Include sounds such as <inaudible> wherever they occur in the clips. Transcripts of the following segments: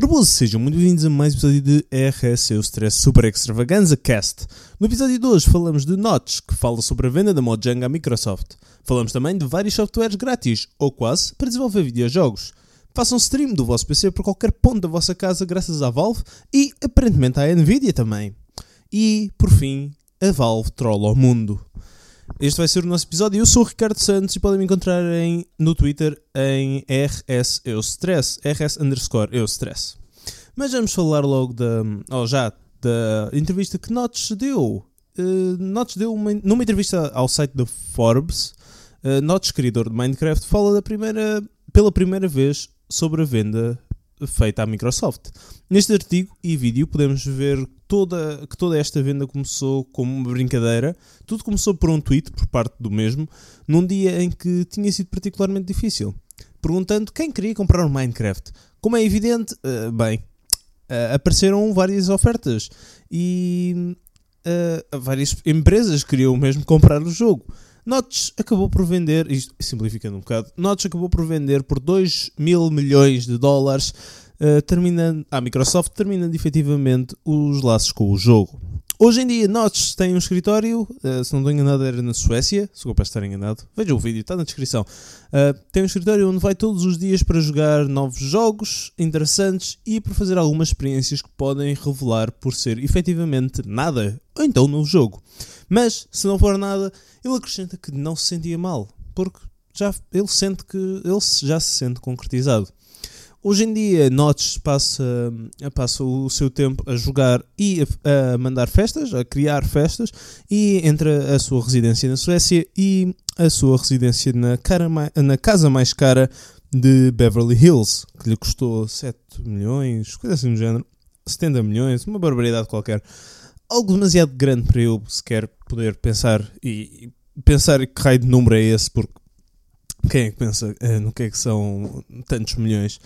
Rebus, sejam muito bem-vindos a mais um episódio de RS o Stress Super Extravaganza Cast. No episódio de hoje falamos de Notch, que fala sobre a venda da Mojang à Microsoft. Falamos também de vários softwares grátis, ou quase, para desenvolver videojogos. Façam stream do vosso PC por qualquer ponto da vossa casa graças à Valve e, aparentemente, à Nvidia também. E, por fim, a Valve trolla o mundo. Este vai ser o nosso episódio. Eu sou o Ricardo Santos e podem me encontrar em, no Twitter em RS Stress, RS underscore Stress. Mas vamos falar logo da, oh, já, da entrevista que Notch deu. Uh, Notch deu uma, numa entrevista ao site da Forbes. Uh, Notch, criador de Minecraft, fala da primeira, pela primeira vez sobre a venda feita à Microsoft. Neste artigo e vídeo podemos ver toda, que toda esta venda começou como uma brincadeira. Tudo começou por um tweet por parte do mesmo, num dia em que tinha sido particularmente difícil. Perguntando quem queria comprar um Minecraft. Como é evidente, uh, bem, uh, apareceram várias ofertas e uh, várias empresas queriam mesmo comprar o jogo. Notch acabou por vender, isto simplificando um bocado, Notch acabou por vender por 2 mil milhões de dólares, uh, terminando, a Microsoft terminando efetivamente os laços com o jogo. Hoje em dia, Notch tem um escritório, uh, se não estou enganado, era na Suécia. Se para estar enganado, veja o vídeo, está na descrição. Uh, tem um escritório onde vai todos os dias para jogar novos jogos interessantes e para fazer algumas experiências que podem revelar por ser efetivamente nada, ou então um novo jogo. Mas, se não for nada, ele acrescenta que não se sentia mal, porque já, ele sente que ele já se sente concretizado. Hoje em dia, Notch passa, passa o seu tempo a jogar e a, a, mandar festas, a criar festas, e entre a sua residência na Suécia e a sua residência na, cara, na casa mais cara de Beverly Hills, que lhe custou 7 milhões, coisa assim do género, 70 milhões, uma barbaridade qualquer. Algo demasiado grande para eu sequer poder pensar e, pensar que raio de número é esse, porque quem é que pensa é, no que é que são tantos milhões?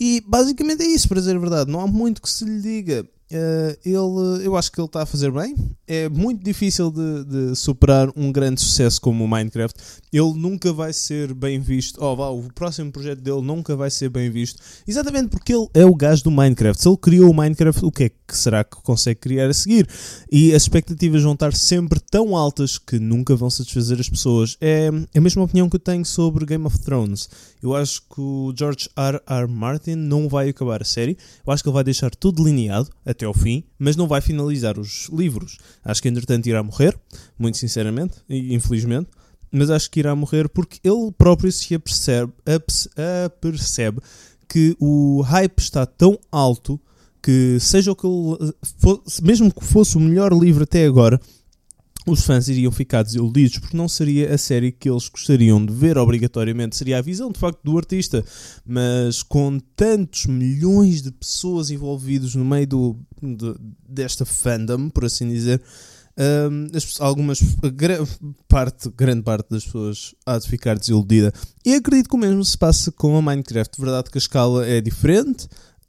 E basicamente é isso, para dizer a verdade, não há muito que se lhe diga. Uh, ele, eu acho que ele está a fazer bem. É muito difícil de, de, superar um grande sucesso como o Minecraft. Ele nunca vai ser bem visto. Oh, vá, o próximo projeto dele nunca vai ser bem visto. Exatamente porque ele é o gajo do Minecraft. Se ele criou o Minecraft, o que é que será que consegue criar a seguir? E as expectativas vão estar sempre tão altas que nunca vão satisfazer as pessoas. É a mesma opinião que eu tenho sobre Game of Thrones. Eu acho que o George R. R. Martin não vai acabar a série. Eu acho que ele vai deixar tudo delineado até ao fim, mas não vai finalizar os livros. Acho que entretanto irá morrer, muito sinceramente e infelizmente, mas acho que irá morrer porque ele próprio se apercebe, apercebe que o hype está tão alto que seja o que ele mesmo que fosse o melhor livro até agora, os fãs iriam ficar desiludidos porque não seria a série que eles gostariam de ver obrigatoriamente, seria a visão de facto do artista, mas com tantos milhões de pessoas envolvidas no meio do, de, desta fandom, por assim dizer, um, as, algumas parte, grande parte das pessoas há de ficar desiludida. E acredito que o mesmo se passa com a Minecraft. Verdade que a escala é diferente.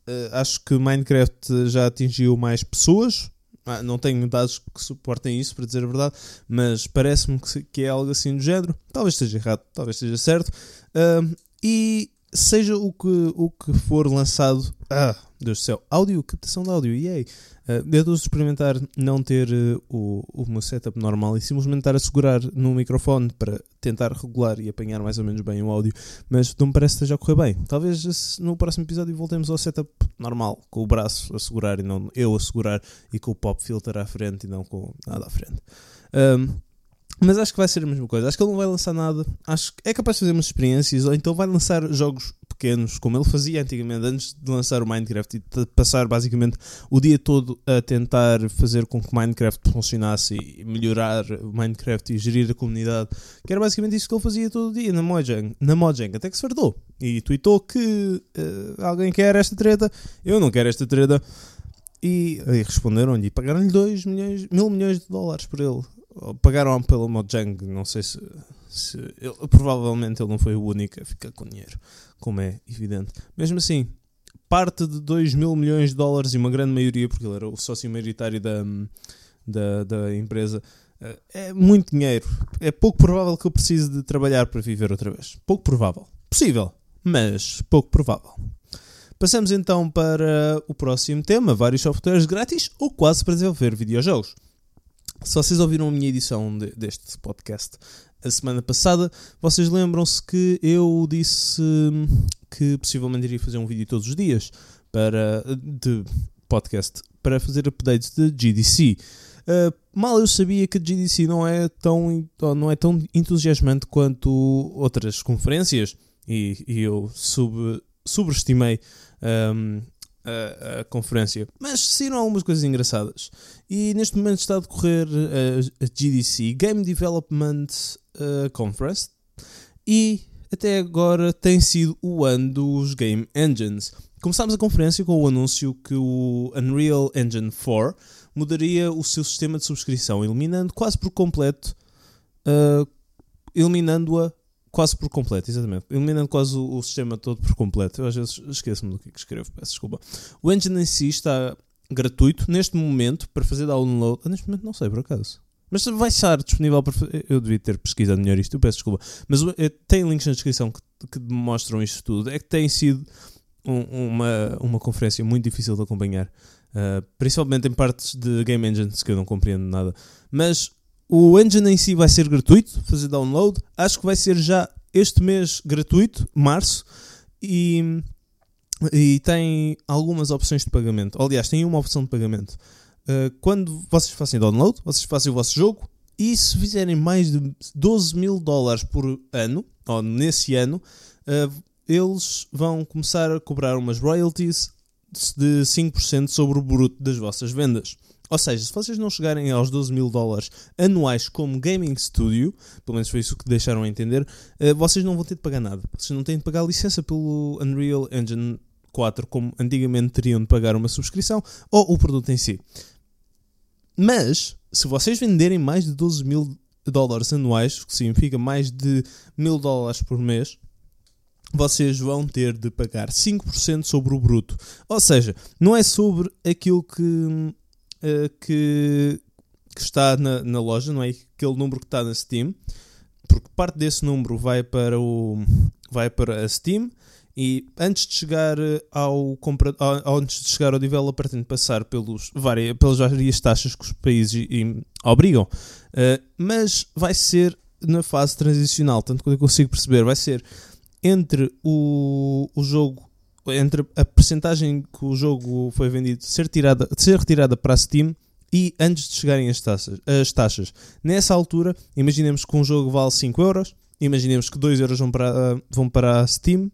Uh, acho que Minecraft já atingiu mais pessoas, ah, não tenho dados que suportem isso, para dizer a verdade, mas parece-me que, é algo assim do género. Talvez esteja errado, talvez esteja certo. Uh, e seja o que, o que for lançado. Ah, Deus do céu, áudio, captação de áudio, yay! Uh, eu estou a experimentar não ter uh, o, o meu setup normal e simplesmente estar a segurar no microfone para tentar regular e apanhar mais ou menos bem o áudio, mas não me parece que esteja a correr bem. Talvez no próximo episódio voltemos ao setup normal, com o braço a segurar e não eu a segurar e com o pop filter à frente e não com nada à frente. Um, mas acho que vai ser a mesma coisa. Acho que ele não vai lançar nada. Acho que é capaz de fazer umas experiências, ou então vai lançar jogos pequenos, como ele fazia antigamente, antes de lançar o Minecraft e passar basicamente o dia todo a tentar fazer com que Minecraft funcionasse e melhorar o Minecraft e gerir a comunidade. Que era basicamente isso que ele fazia todo o dia na Mojang, na Mojang até que se fartou. E tweetou que uh, alguém quer esta treta, eu não quero esta treta. E, e responderam-lhe e pagaram-lhe 2 milhões, mil milhões de dólares por ele pagaram pelo Mojang, não sei se, se ele, provavelmente ele não foi o único a ficar com dinheiro, como é evidente. Mesmo assim, parte de 2 mil milhões de dólares e uma grande maioria, porque ele era o sócio maioritário da, da, da empresa, eh, é muito dinheiro. É pouco provável que eu precise de trabalhar para viver outra vez. Pouco provável. Possível, mas pouco provável. Passamos então para o próximo tema: vários softwares grátis ou quase para desenvolver videojogos. Se vocês ouviram a minha edição de, deste podcast a semana passada, vocês lembram-se que eu disse que possivelmente iria fazer um vídeo todos os dias para, de podcast para fazer updates de GDC. Uh, mal eu sabia que GDC não é tão, não é tão entusiasmante quanto outras conferências e, e eu sub, subestimei um, a, a, conferência. Mas saíram algumas coisas engraçadas. E neste momento está a decorrer a, a GDC, Game Development uh, Conference, e até agora tem sido o ano dos Game Engines. Começámos a conferência com o anúncio que o Unreal Engine 4 mudaria o seu sistema de subscrição, eliminando quase por completo, uh, eliminando-a quase por completo, exatamente, eliminando quase o, o, sistema todo por completo. Eu às vezes esqueço-me do que, é escrevo, peço desculpa. O engine em si está gratuito neste momento para fazer download. Ah, neste momento não sei por acaso. Mas vai estar disponível para. Eu devia ter pesquisado melhor isto, eu peço desculpa. Mas eh, tem links na descrição que, que mostram isto tudo. É que tem sido um, uma, uma conferência muito difícil de acompanhar, uh, principalmente em partes de Game Engines que eu não compreendo nada. Mas o engine em si vai ser gratuito, fazer download. Acho que vai ser já este mês gratuito, março, e, e tem algumas opções de pagamento. Aliás, tem uma opção de pagamento. Uh, quando vocês fazem download, vocês fazem o vosso jogo e se fizerem mais de 12 mil dólares por ano, ou nesse ano, uh, eles vão começar a cobrar umas royalties de 5% sobre o bruto das vossas vendas. Ou seja, se vocês não chegarem aos 12 mil dólares anuais como Gaming Studio, pelo menos foi isso que deixaram a entender, eh, vocês não vão ter de pagar nada. Vocês não têm de pagar licença pelo Unreal Engine 4, como antigamente teriam de pagar uma subscrição, ou o produto em si. Mas, se vocês venderem mais de 12 mil dólares anuais, que significa mais de mil dólares por mês, vocês vão ter de pagar 5% sobre o bruto. Ou seja, não é sobre aquilo que, uh, que, que, está na, na, loja, não é aquele número que está na Steam, porque parte desse número vai para, o, vai para a Steam e antes de chegar ao, compra, antes de chegar ao developer tem de passar pelos, várias, pelas várias taxas que os países obrigam. Uh, mas vai ser na fase transicional, tanto que eu consigo perceber, vai ser entre o, o jogo, entre a percentagem que o jogo foi vendido ser, tirada, ser retirada para a Steam e antes de chegarem as taxas, as taxas. Nessa altura, imaginemos que um jogo vale 5 euros, imaginemos que 2 euros vão para, vão para a Steam,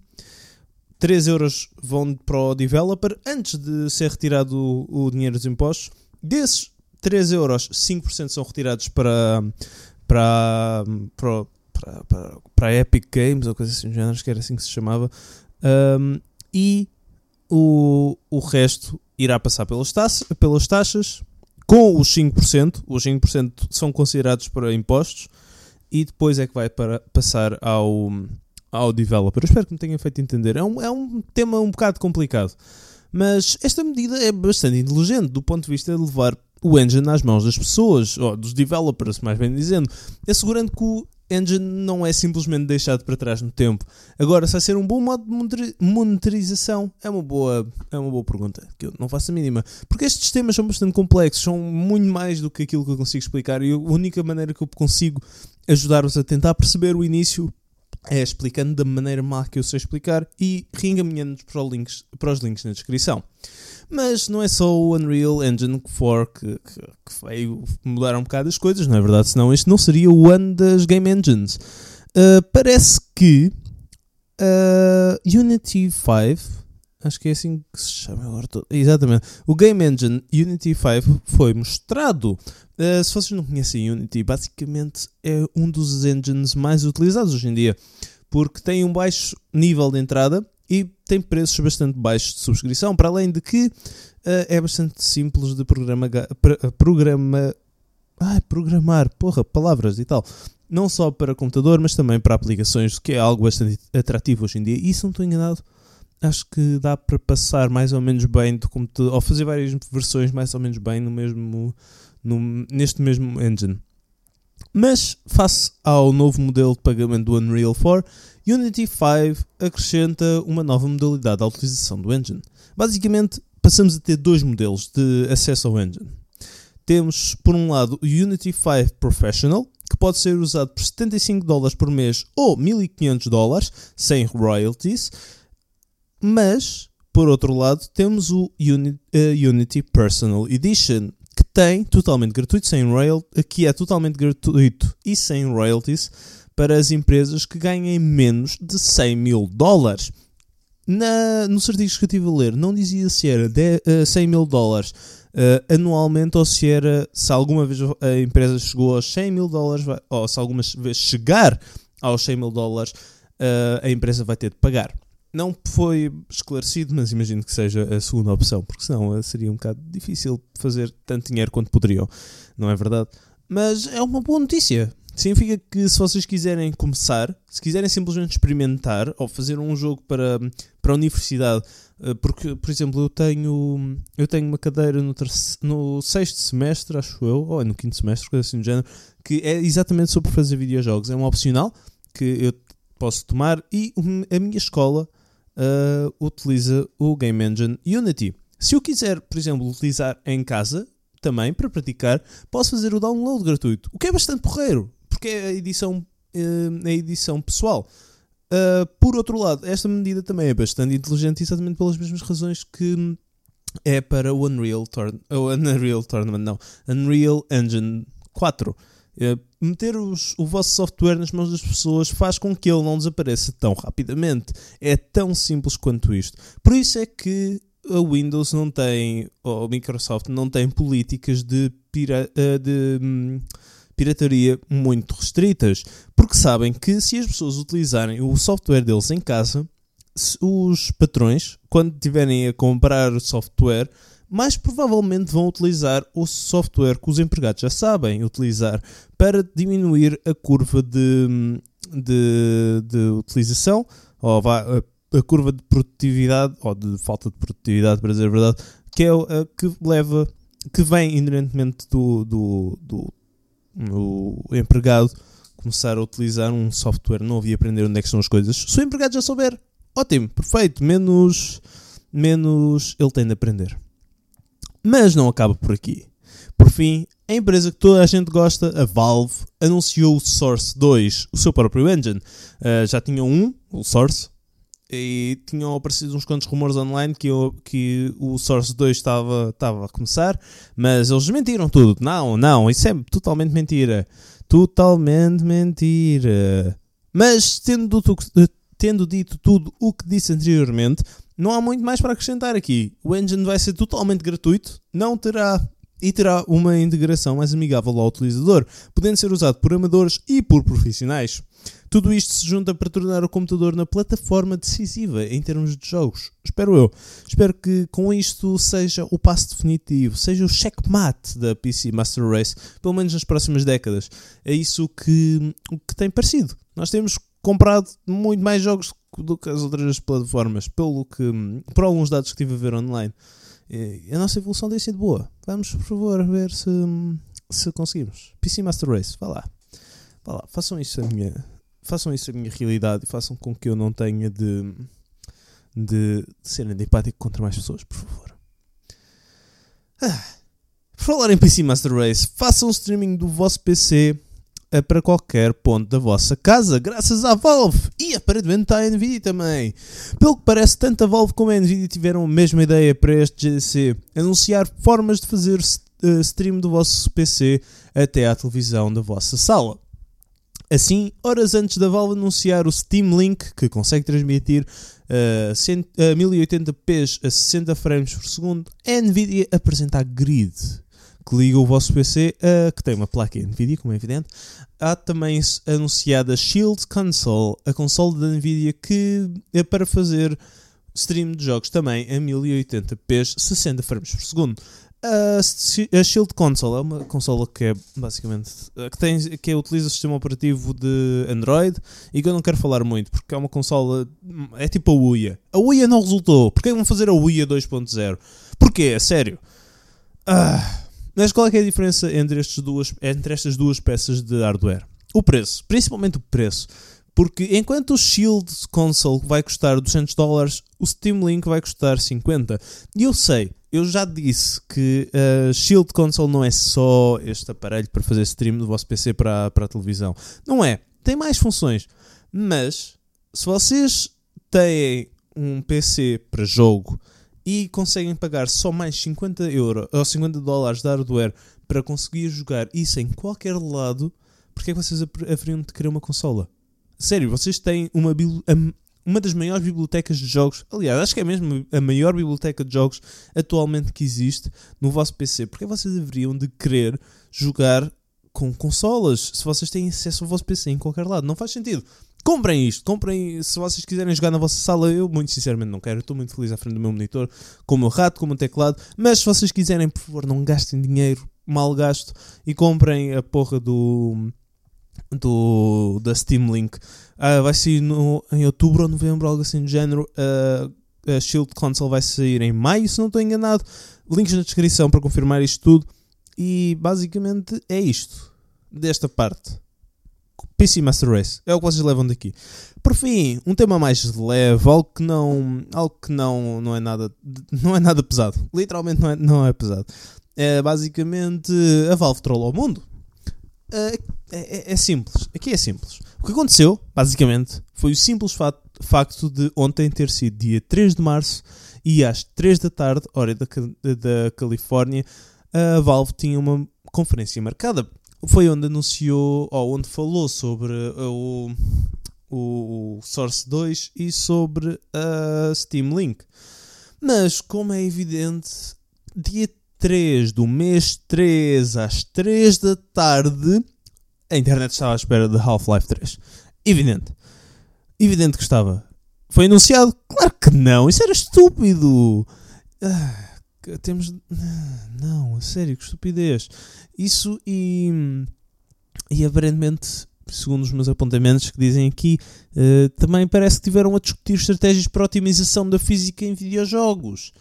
3 euros vão para o developer antes de ser retirado o, o dinheiro dos impostos. Desses 3 euros, 5% são retirados para, para, para, para, para, para Epic Games ou coisa assim acho que era assim que se chamava, um, e o, o resto irá passar pelas, taxas, pelas taxas com os 5%, os 5% são considerados para impostos e depois é que vai para, passar ao, ao developer. Eu espero que me tenha feito entender. É um, é um tema um bocado complicado, mas esta medida é bastante inteligente do ponto de vista de levar o engine nas mãos das pessoas, ou dos developers, mais bem dizendo, assegurando que o engine não é simplesmente deixado para trás no tempo. Agora, se vai ser um bom modo de monitorização, é uma boa, é uma boa pergunta, que eu não faço a mínima. Porque estes temas são bastante complexos, são muito mais do que aquilo que eu consigo explicar, e a única maneira que eu consigo ajudar-vos a tentar perceber o início é explicando da maneira má que eu sei explicar e reencaminhando-nos para, para os links na descrição. Mas não é só o Unreal Engine 4 que, que, que veio mudar um bocado as coisas, não é verdade? Senão este não seria o ano das Game Engines. Uh, parece que uh, Unity 5, acho que é assim que se chama agora. Exatamente. O Game Engine Unity 5 foi mostrado. Uh, se vocês não conhecem Unity, basicamente é um dos engines mais utilizados hoje em dia, porque tem um baixo nível de entrada e tem preços bastante baixos de subscrição, para além de que uh, é bastante simples de programa, programa, programar, porra, palavras e tal. Não só para computador, mas também para aplicações, que é algo bastante atrativo hoje em dia. E se não estou enganado, acho que dá para passar mais ou menos bem do computador, ou fazer várias versões mais ou menos bem no mesmo, no, neste mesmo engine. Mas, face ao novo modelo de pagamento do Unreal 4, Unity 5 acrescenta uma nova modalidade à utilização do engine. Basicamente, passamos a ter dois modelos de acesso ao engine. Temos, por um lado, o Unity 5 Professional, que pode ser usado por 75 dólares por mês ou 1500 dólares, sem royalties, mas, por outro lado, temos o uh, Unity Personal Edition, que tem totalmente gratuito, sem royal, que é totalmente gratuito e sem royalties para as empresas que ganhem menos de 100 mil dólares. Na, nos artigos que eu estive a ler, não dizia se era de, uh, 100 mil dólares uh, anualmente ou se era se alguma vez a empresa chegou aos 100 mil dólares ou se alguma vez chegar aos 100 mil dólares uh, a empresa vai ter de pagar. Não foi esclarecido, mas imagino que seja a segunda opção, porque senão seria um bocado difícil fazer tanto dinheiro quanto poderiam, não é verdade? Mas é uma boa notícia. Significa que se vocês quiserem começar, se quiserem simplesmente experimentar ou fazer um jogo para, para a universidade, eh, porque, por exemplo, eu tenho, eu tenho uma cadeira no, no sexto semestre, acho eu, ou é no quinto semestre, coisa assim do género, que é exatamente sobre fazer videojogos. É um opcional que eu posso tomar e a minha escola uh, utiliza o Game Engine Unity. Se eu quiser, por exemplo, utilizar em casa, também para praticar, posso fazer o download gratuito, o que é bastante porreiro, porque é a edição, uh, a edição pessoal. Uh, por outro lado, esta medida também é bastante inteligente, exatamente pelas mesmas razões que é para o Unreal, Torn o Unreal Tournament, não, Unreal Engine 4. Uh, meter os, o vosso software nas mãos das pessoas faz com que ele não desapareça tão rapidamente. É tão simples quanto isto. Por isso é que a Windows não tem, ou a Microsoft não tem políticas de, pira, uh, de um, pirataria muito restritas, porque sabem que se as pessoas utilizarem o software deles em casa, os patrões, quando tiverem a comprar software, mais provavelmente vão utilizar o software que os empregados já sabem utilizar para diminuir a curva de, de, de utilização, ou a, a, curva de produtividade, ou de falta de produtividade, para dizer a verdade, que é a que leva, que vem inerentemente do, do, do, do empregado começar a utilizar um software novo e aprender onde é que são as coisas. Se o empregado já souber, ótimo, perfeito, menos, menos ele tem de aprender. Mas não acaba por aqui. Por fim, a empresa que toda a gente gosta, a Valve, anunciou o Source 2, o seu próprio engine. Uh, já tinham um, o Source, e tinham aparecido uns quantos rumores online que, eu, que o Source 2 estava, estava a começar, mas eles mentiram tudo. Não, não, isso é totalmente mentira. Totalmente mentira. Mas, tendo, tendo dito tudo o que disse anteriormente, não há muito mais para acrescentar aqui. O engine vai ser totalmente gratuito, não terá e terá uma integração mais amigável ao utilizador, podendo ser usado por amadores e por profissionais. Tudo isto se junta para tornar o computador na plataforma decisiva em termos de jogos. Espero eu. Espero que com isto seja o passo definitivo, seja o checkmate da PC Master Race, pelo menos nas próximas décadas. É isso que, que tem parecido. Nós temos comprado muito mais jogos do que as outras plataformas, pelo que, por alguns dados que estive a ver online. A nossa evolução tem sido boa. Vamos, por favor, ver se, se conseguimos. PC Master Race, vá lá. Vá lá, façam isso a minha, façam isso a minha realidade e façam com que eu não tenha de, de, de ser antipático contra mais pessoas, por favor. Ah, por falar em PC Master Race, façam um streaming do vosso PC para qualquer ponto da vossa casa, graças à Valve e aparentemente à Nvidia também. Pelo que parece, tanto a Valve como a Nvidia tiveram a mesma ideia para este GDC: anunciar formas de fazer uh, stream do vosso PC até à televisão da vossa sala. Assim, horas antes da Valve anunciar o Steam Link, que consegue transmitir uh, uh, 1080p a 60 frames por segundo, a Nvidia apresenta a Grid que liga o vosso PC, que tem uma placa NVIDIA, como é evidente. Há também anunciada Shield Console, a console da NVIDIA que é para fazer stream de jogos também a 1080p, 60 frames por segundo. A Shield Console é uma consola que é basicamente que, tem, que utiliza o sistema operativo de Android e que eu não quero falar muito porque é uma consola é tipo a Uia. A Uia não resultou. Porquê vão fazer a Uia 2.0? Porquê? Sério. Ah, Mas qual é, é a diferença entre, duas, entre estas duas peças de hardware? O preço, principalmente o preço. Porque enquanto o Shield Console vai custar 200 dólares, o Steam Link vai custar 50. E eu sei, eu já disse que uh, Shield Console não é só este aparelho para fazer stream do vosso PC para, para a televisão. Não é. Tem mais funções. Mas, se vocês têm um PC para jogo e conseguem pagar só mais 50 euros ou 50 dólares de hardware para conseguir jogar isso em qualquer lado, porque é que vocês haveriam de querer uma consola? Sério, vocês têm uma, uma das maiores bibliotecas de jogos. Aliás, acho que é mesmo a maior biblioteca de jogos atualmente que existe no vosso PC. Porque vocês deveriam de querer jogar com consolas se vocês têm acesso ao vosso PC em qualquer lado? Não faz sentido. Comprem isto, comprem se vocês quiserem jogar na vossa sala. Eu, muito sinceramente, não quero. Estou muito feliz à frente do meu monitor, com o meu rato, com o meu teclado. Mas se vocês quiserem, por favor, não gastem dinheiro mal gasto e comprem a porra do do, da Steam Link. Uh, vai sair no, em outubro ou novembro, algo assim do género. Uh, a Shield Console vai sair em maio, se não estou enganado. Links na descrição para confirmar isto tudo. E basicamente é isto. Desta parte. PC Master Race. É o que vocês levam daqui. Por fim, um tema mais leve, algo que não, algo que não, não é nada, <laughs> não é nada pesado. Literalmente não é, não é pesado. É basicamente a Valve trollou o mundo. Uh, é, é, simples. Aqui é simples. O que aconteceu, basicamente, foi o simples fato, facto de ontem ter sido dia 3 de março e às 3 da tarde, hora da, da Califórnia, a Valve tinha uma conferência marcada. Foi onde anunciou, ou onde falou sobre o, o Source 2 e sobre a Steam Link. Mas, como é evidente, dia 3 do mês 3 às 3 da tarde a internet estava à espera de Half-Life 3. Evidente. Evidente que estava. Foi anunciado? Claro que não. Isso era estúpido. Ah, temos. <sighs> Não, a sério, que estupidez. Isso e. E aparentemente, segundo os meus apontamentos que dizem aqui, uh, também parece que tiveram a discutir estratégias para otimização da física em videojogos.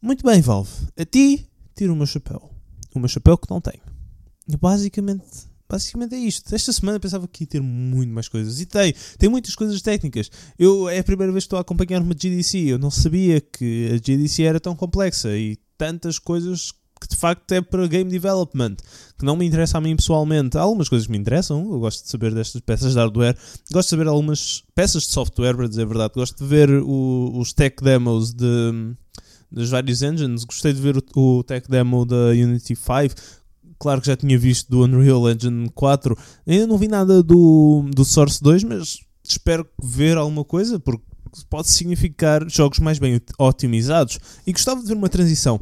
Muito bem, Valve. A ti, tiro o meu chapéu. O meu chapéu que não tenho. Basicamente, basicamente é isto. Esta semana pensava que ia ter muito mais coisas. E tem, tem muitas coisas técnicas. Eu, é a primeira vez que estou a acompanhar uma GDC. Eu não sabia que a GDC era tão complexa e tantas coisas que de facto é para game development, que não me interessa a mim pessoalmente. Há algumas coisas que me interessam, eu gosto de saber destas peças de hardware, gosto de saber algumas peças de software, para dizer a verdade, gosto de ver o, os tech demos de, dos vários engines, gostei de ver o, o tech demo da Unity 5, claro que já tinha visto do Unreal Engine 4. Ainda não vi nada do, do Source 2, mas espero ver alguma coisa, porque pode significar jogos mais bem otimizados. E gostava de ver uma transição.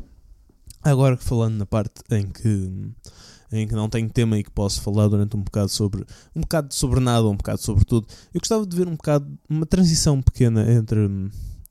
Agora falando na parte em que em que não tenho tema e que posso falar durante um bocado sobre um bocado sobre nada, um bocado sobre tudo. Eu gostava de ver um bocado uma transição pequena entre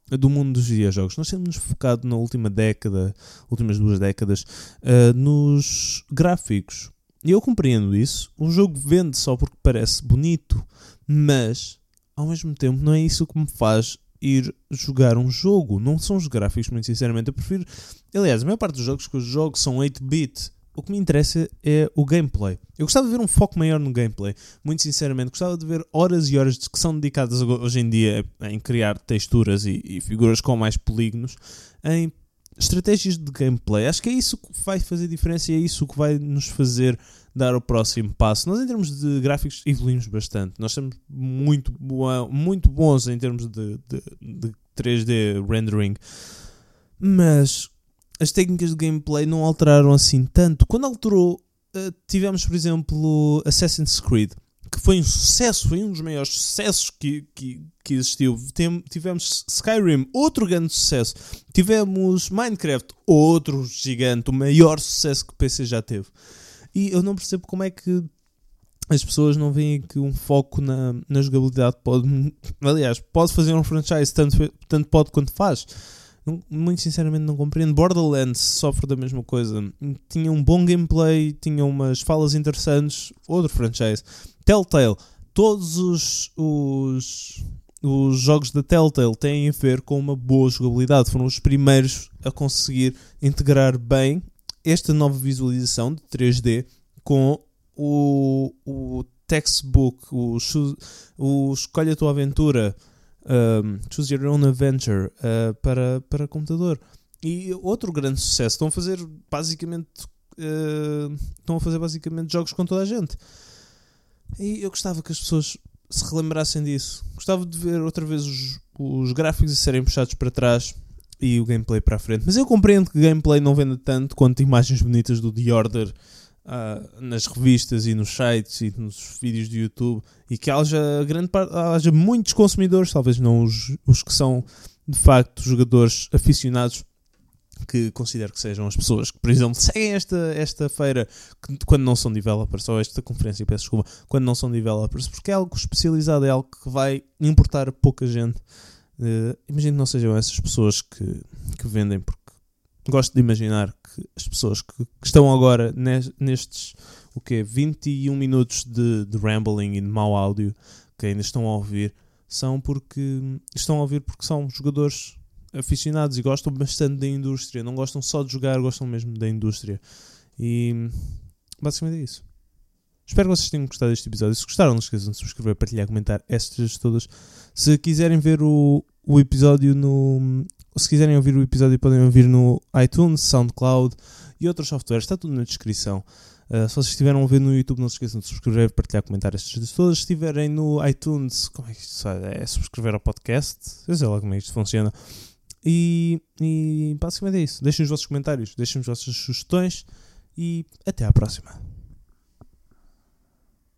do mundo dos videojogos. Nós temos focado na última década, últimas duas décadas, uh, nos gráficos. E eu compreendo isso. O jogo vende só porque parece bonito, mas ao mesmo tempo não é isso que me faz ir jogar um jogo. Não são os gráficos, muito sinceramente. Eu prefiro. Aliás, a maior parte dos jogos que eu jogo são 8-bit o que me interessa é o gameplay. Eu gostava de ver um foco maior no gameplay. Muito sinceramente, gostava de ver horas e horas que são dedicadas hoje em dia em criar texturas e, e figuras com mais polígonos em estratégias de gameplay. Acho que é isso que vai fazer diferença e é isso que vai nos fazer dar o próximo passo. Nós, em termos de gráficos, evoluímos bastante. Nós somos muito, muito bons em termos de, de, de 3D rendering. Mas as técnicas de gameplay não alteraram assim tanto. Quando alterou, uh, tivemos, por exemplo, Assassin's Creed, que foi um sucesso, foi um dos maiores sucessos que, que, que existiu. Tem, tivemos Skyrim, outro grande sucesso. Tivemos Minecraft, outro gigante, o maior sucesso que o PC já teve. E eu não percebo como é que as pessoas não veem que um foco na, na jogabilidade pode. <laughs> Aliás, pode fazer um franchise, tanto, tanto pode quanto faz muito sinceramente não compreendo. Borderlands sofre da mesma coisa. Tinha um bom gameplay, tinha umas falas interessantes. Outro franchise. Telltale. Todos os, os, os jogos da Telltale têm a ver com uma boa jogabilidade. Foram os primeiros a conseguir integrar bem esta nova visualização de 3D com o, o textbook, o, o Escolha a Tua Aventura, um, Choose Your Own Adventure uh, para, para computador. E outro grande sucesso, estão a fazer basicamente uh, estão a fazer basicamente jogos com toda a gente. E eu gostava que as pessoas se relembrassem disso. Gostava de ver outra vez os, os gráficos a serem puxados para trás e o gameplay para a frente. Mas eu compreendo que gameplay não venda tanto quanto imagens bonitas do The Order uh, nas revistas e nos sites e nos vídeos do YouTube e que haja grande parte, haja muitos consumidores, talvez não os, os que são de facto jogadores aficionados que considero que sejam as pessoas que, por exemplo, seguem esta, esta feira que, quando não são developers, ou esta conferência, peço desculpa, quando não são developers, porque é algo especializado, é algo que vai importar pouca gente. Uh, imagino que não sejam essas pessoas que, que vendem, porque gosto de imaginar que as pessoas que, que estão agora nestes o quê? 21 minutos de, de rambling e de mau áudio que ainda estão a ouvir são porque estão a ouvir porque são jogadores aficionados e gostam bastante da indústria, não gostam só de jogar, gostam mesmo da indústria. E basicamente é isso. Espero que vocês tenham gostado deste episódio. Se gostaram, não esqueçam de subscrever, partilhar, comentar estas todas. Se quiserem ver o, o episódio no. Se quiserem ouvir o episódio, podem ouvir no iTunes, SoundCloud e outros softwares. Está tudo na descrição. Uh, se vocês estiveram a ver no YouTube, não se esqueçam de subscrever, partilhar, comentar estas coisas todas. Se estiverem no iTunes, como é que isto é? É subscrever ao podcast? Eu sei lá como é que isto funciona. E, e basicamente é isso. Deixem os vossos comentários, deixem as vossas sugestões e até à próxima.